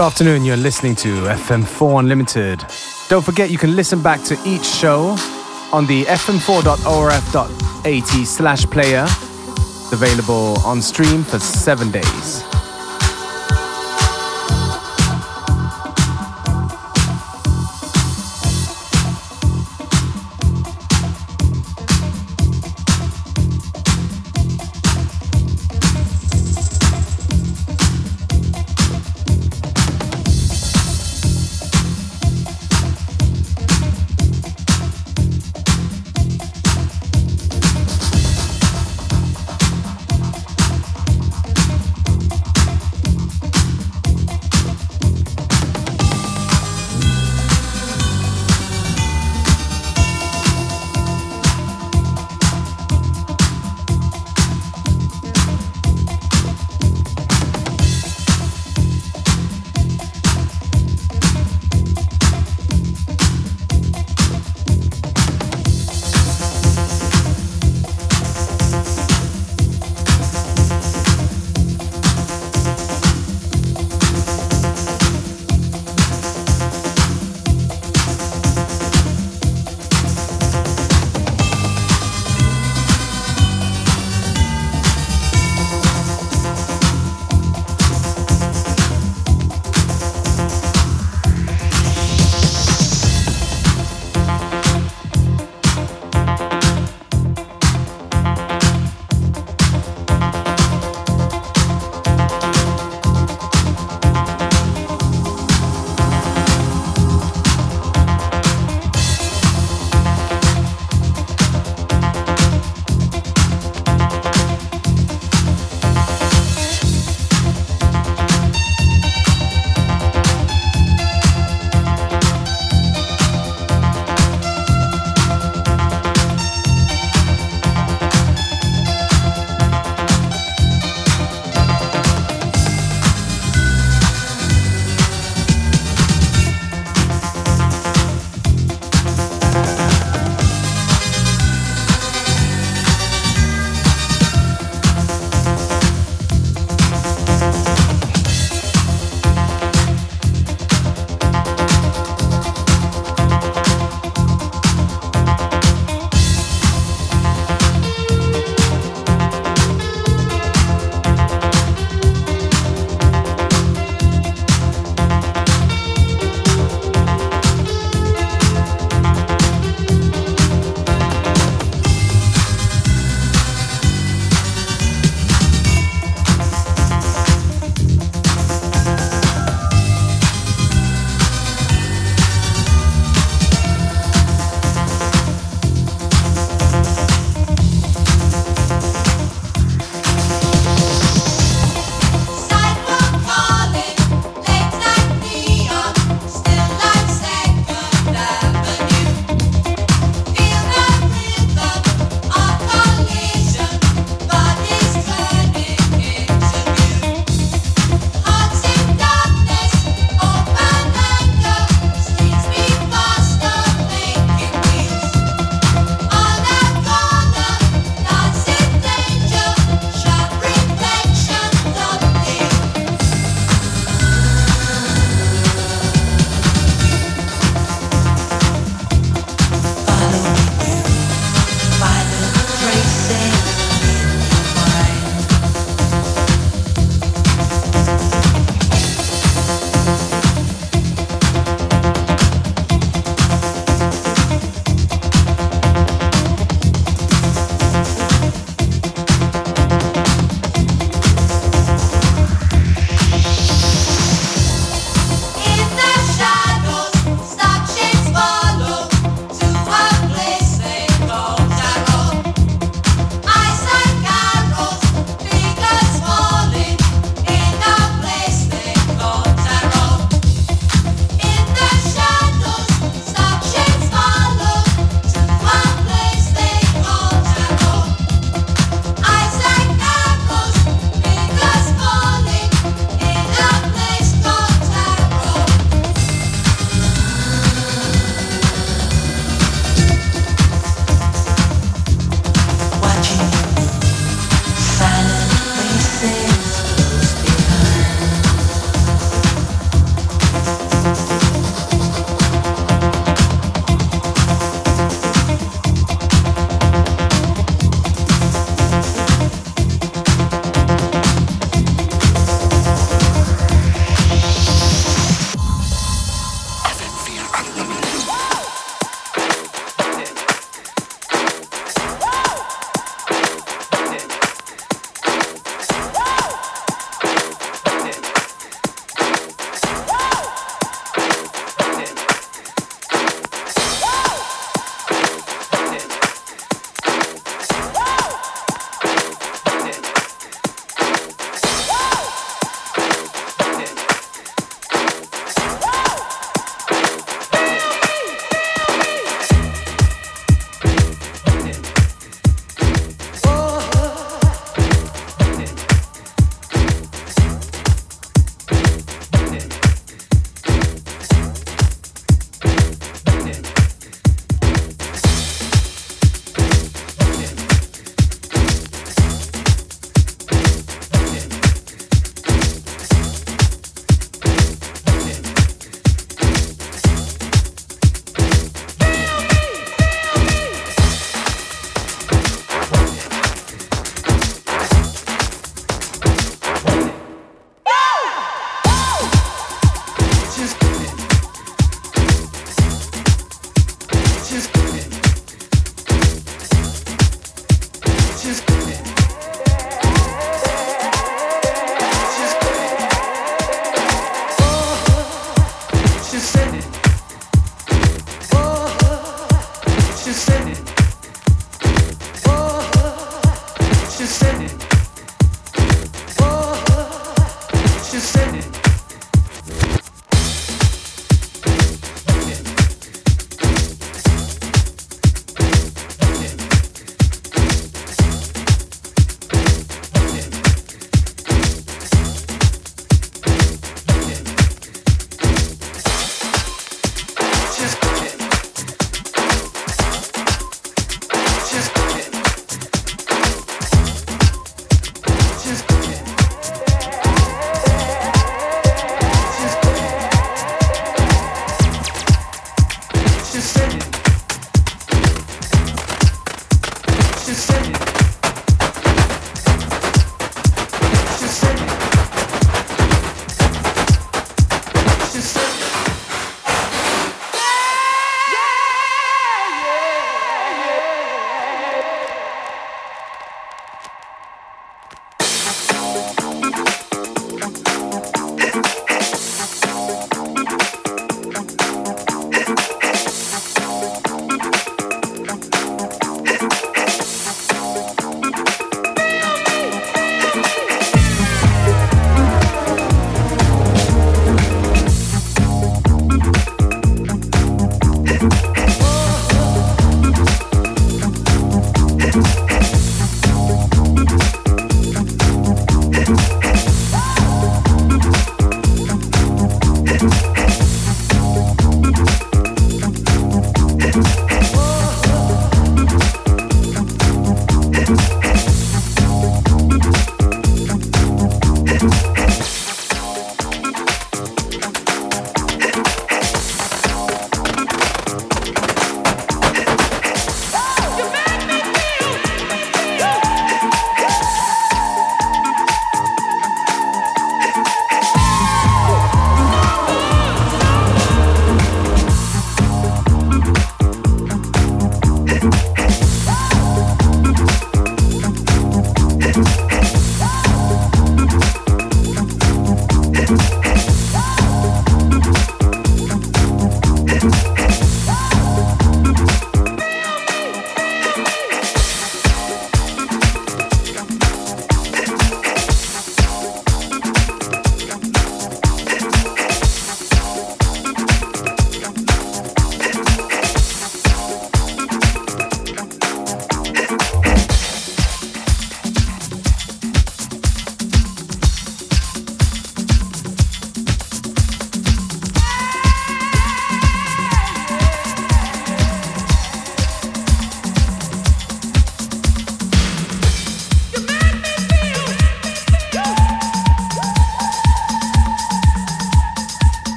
Good afternoon, you're listening to FM4 Unlimited. Don't forget you can listen back to each show on the fm4.orf.at slash player. Available on stream for seven days.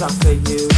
after you.